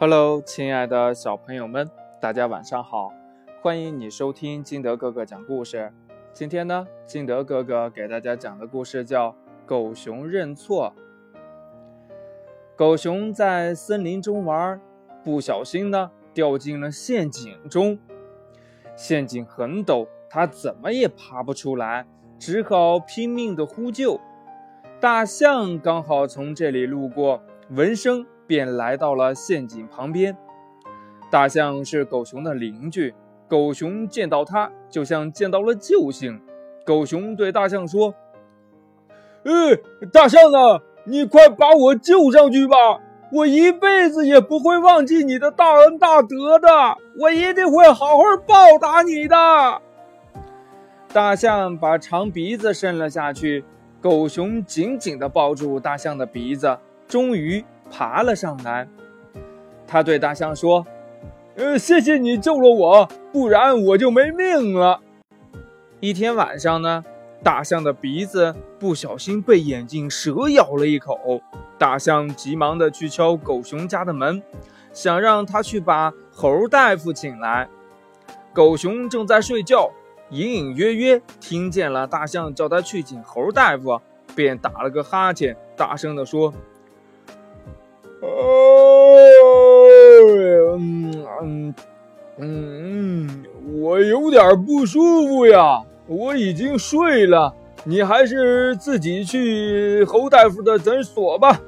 Hello，亲爱的小朋友们，大家晚上好！欢迎你收听金德哥哥讲故事。今天呢，金德哥哥给大家讲的故事叫《狗熊认错》。狗熊在森林中玩，不小心呢掉进了陷阱中。陷阱很陡，它怎么也爬不出来，只好拼命的呼救。大象刚好从这里路过，闻声便来到了陷阱旁边。大象是狗熊的邻居，狗熊见到它就像见到了救星。狗熊对大象说：“哎，大象啊，你快把我救上去吧！我一辈子也不会忘记你的大恩大德的，我一定会好好报答你的。”大象把长鼻子伸了下去。狗熊紧紧地抱住大象的鼻子，终于爬了上来。他对大象说：“呃，谢谢你救了我，不然我就没命了。”一天晚上呢，大象的鼻子不小心被眼镜蛇咬了一口。大象急忙地去敲狗熊家的门，想让他去把猴大夫请来。狗熊正在睡觉。隐隐约约听见了大象叫他去请猴大夫，便打了个哈欠，大声地说：“嗯嗯嗯，我有点不舒服呀，我已经睡了，你还是自己去侯大夫的诊所吧。”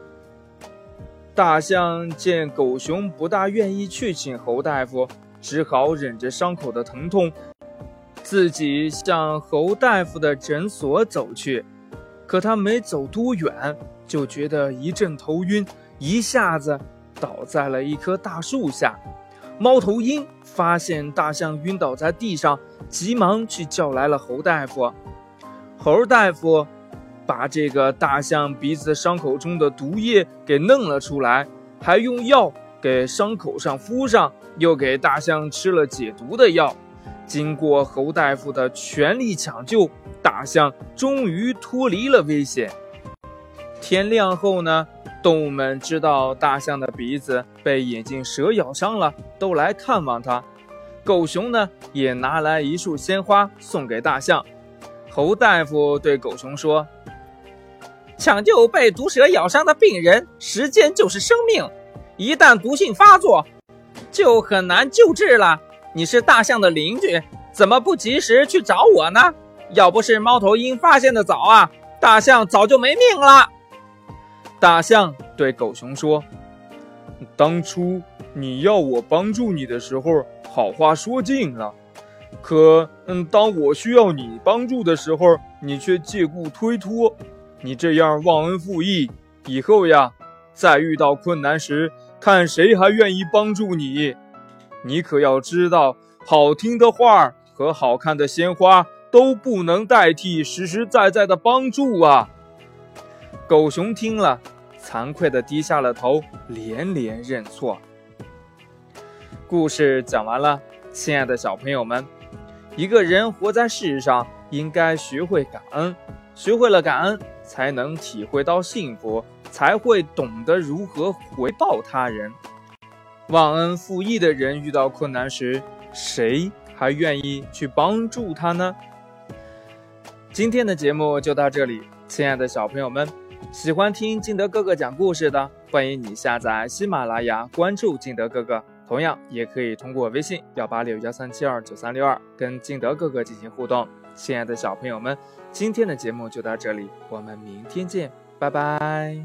大象见狗熊不大愿意去请侯大夫，只好忍着伤口的疼痛。自己向侯大夫的诊所走去，可他没走多远，就觉得一阵头晕，一下子倒在了一棵大树下。猫头鹰发现大象晕倒在地上，急忙去叫来了猴大夫。猴大夫把这个大象鼻子伤口中的毒液给弄了出来，还用药给伤口上敷上，又给大象吃了解毒的药。经过猴大夫的全力抢救，大象终于脱离了危险。天亮后呢，动物们知道大象的鼻子被眼镜蛇咬伤了，都来看望它。狗熊呢，也拿来一束鲜花送给大象。侯大夫对狗熊说：“抢救被毒蛇咬伤的病人，时间就是生命，一旦毒性发作，就很难救治了。”你是大象的邻居，怎么不及时去找我呢？要不是猫头鹰发现的早啊，大象早就没命了。大象对狗熊说：“当初你要我帮助你的时候，好话说尽了。可，嗯，当我需要你帮助的时候，你却借故推脱。你这样忘恩负义，以后呀，再遇到困难时，看谁还愿意帮助你。”你可要知道，好听的话和好看的鲜花都不能代替实实在在的帮助啊！狗熊听了，惭愧地低下了头，连连认错。故事讲完了，亲爱的小朋友们，一个人活在世上，应该学会感恩，学会了感恩，才能体会到幸福，才会懂得如何回报他人。忘恩负义的人遇到困难时，谁还愿意去帮助他呢？今天的节目就到这里，亲爱的小朋友们，喜欢听金德哥哥讲故事的，欢迎你下载喜马拉雅，关注金德哥哥。同样，也可以通过微信幺八六幺三七二九三六二跟金德哥哥进行互动。亲爱的小朋友们，今天的节目就到这里，我们明天见，拜拜。